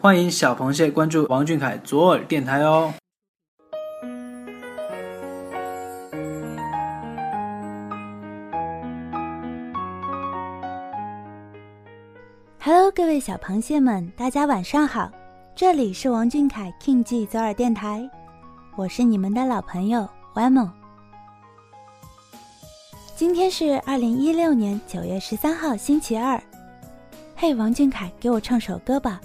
欢迎小螃蟹关注王俊凯左耳电台哦。Hello，各位小螃蟹们，大家晚上好，这里是王俊凯 King G 左耳电台，我是你们的老朋友 Wamo。今天是二零一六年九月十三号，星期二。嘿，王俊凯，给我唱首歌吧。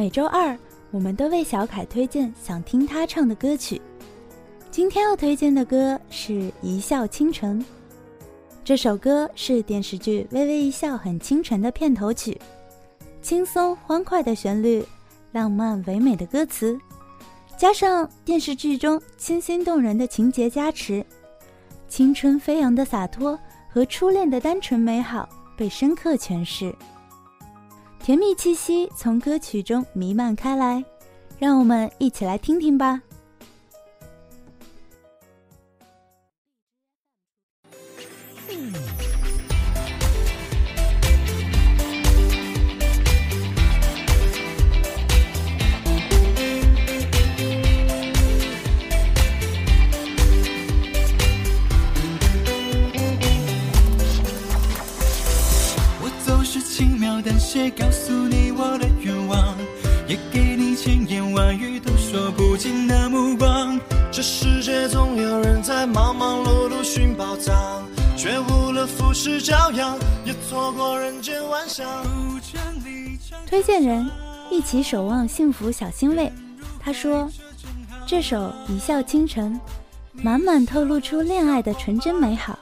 每周二，我们都为小凯推荐想听他唱的歌曲。今天要推荐的歌是《一笑倾城》。这首歌是电视剧《微微一笑很倾城》的片头曲，轻松欢快的旋律，浪漫唯美的歌词，加上电视剧中清新动人的情节加持，青春飞扬的洒脱和初恋的单纯美好被深刻诠释，甜蜜气息从歌曲中弥漫开来，让我们一起来听听吧。但写告诉你我的愿望，也给你千言万语都说不尽的目光。这世界总有人在忙忙碌碌寻宝藏，却误了浮世骄阳，也错过人间万象。推荐人一起守望幸福小欣慰，他说：“这首一笑倾城，满满透露出恋爱的纯真美好。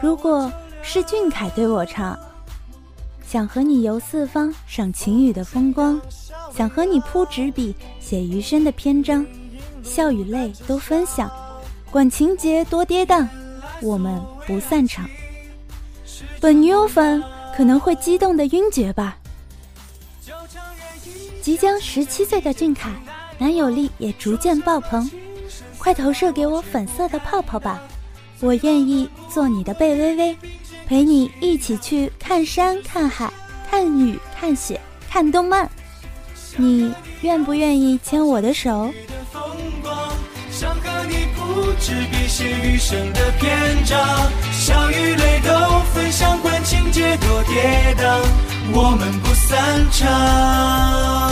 如果是俊凯对我唱。”想和你游四方，赏晴雨的风光；想和你铺纸笔，写余生的篇章。笑与泪都分享，管情节多跌宕，我们不散场。本女友粉可能会激动的晕厥吧。即将十七岁的俊凯，男友力也逐渐爆棚，快投射给我粉色的泡泡吧！我愿意做你的贝微微。陪你一起去看山看海看雨看雪看动漫，你愿不愿意牵我的手？想和你铺纸笔写余生的篇章，笑与泪都分享，管情节多跌宕，我们不散场。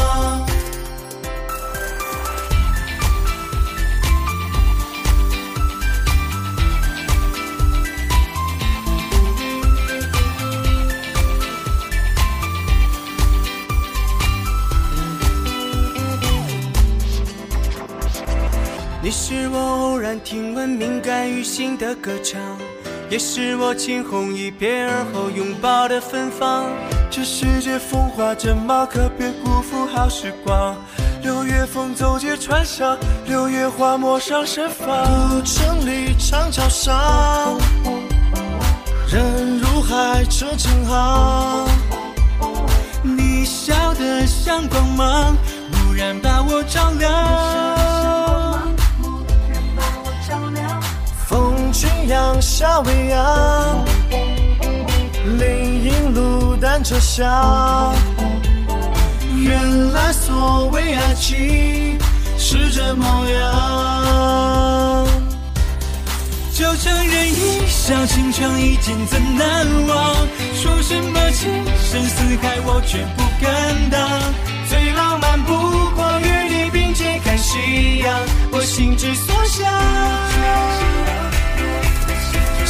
听闻敏感于心的歌唱，也是我惊鸿一瞥而后拥抱的芬芳。这世界风华正茂，可别辜负好时光。六月风走街串巷，六月花陌上盛放。古城里长桥上，人如海车成行。你笑得像光芒，夏未央，林荫路单车响。原来所谓爱情是这模样。就承认一笑倾城，一见怎难忘？说什么情深似海，我却不敢当。最浪漫不过与你并肩看夕阳，我心之所向。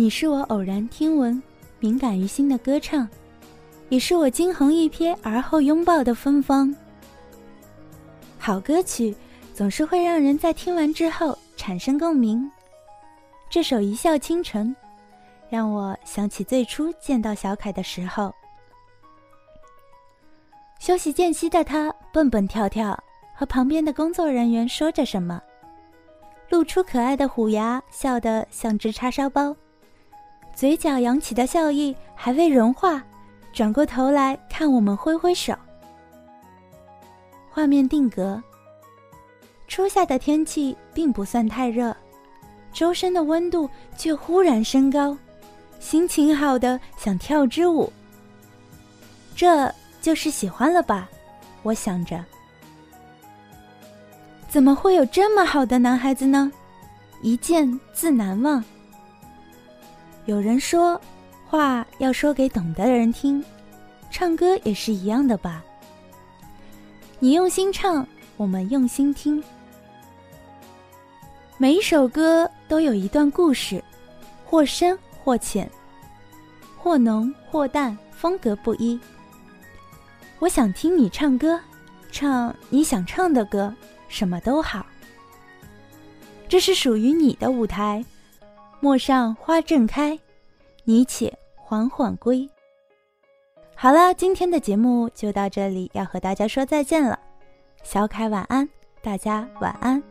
你是我偶然听闻、敏感于心的歌唱，也是我惊鸿一瞥而后拥抱的芬芳。好歌曲总是会让人在听完之后产生共鸣。这首《一笑倾城》让我想起最初见到小凯的时候，休息间隙的他蹦蹦跳跳，和旁边的工作人员说着什么，露出可爱的虎牙，笑得像只叉烧包，嘴角扬起的笑意还未融化，转过头来看我们挥挥手。画面定格。初夏的天气并不算太热，周身的温度却忽然升高，心情好的想跳支舞。这就是喜欢了吧？我想着。怎么会有这么好的男孩子呢？一见自难忘。有人说，话要说给懂的人听，唱歌也是一样的吧。你用心唱，我们用心听。每一首歌都有一段故事，或深或浅，或浓或淡，风格不一。我想听你唱歌，唱你想唱的歌，什么都好。这是属于你的舞台，陌上花正开，你且缓缓归。好了，今天的节目就到这里，要和大家说再见了。小凯晚安，大家晚安。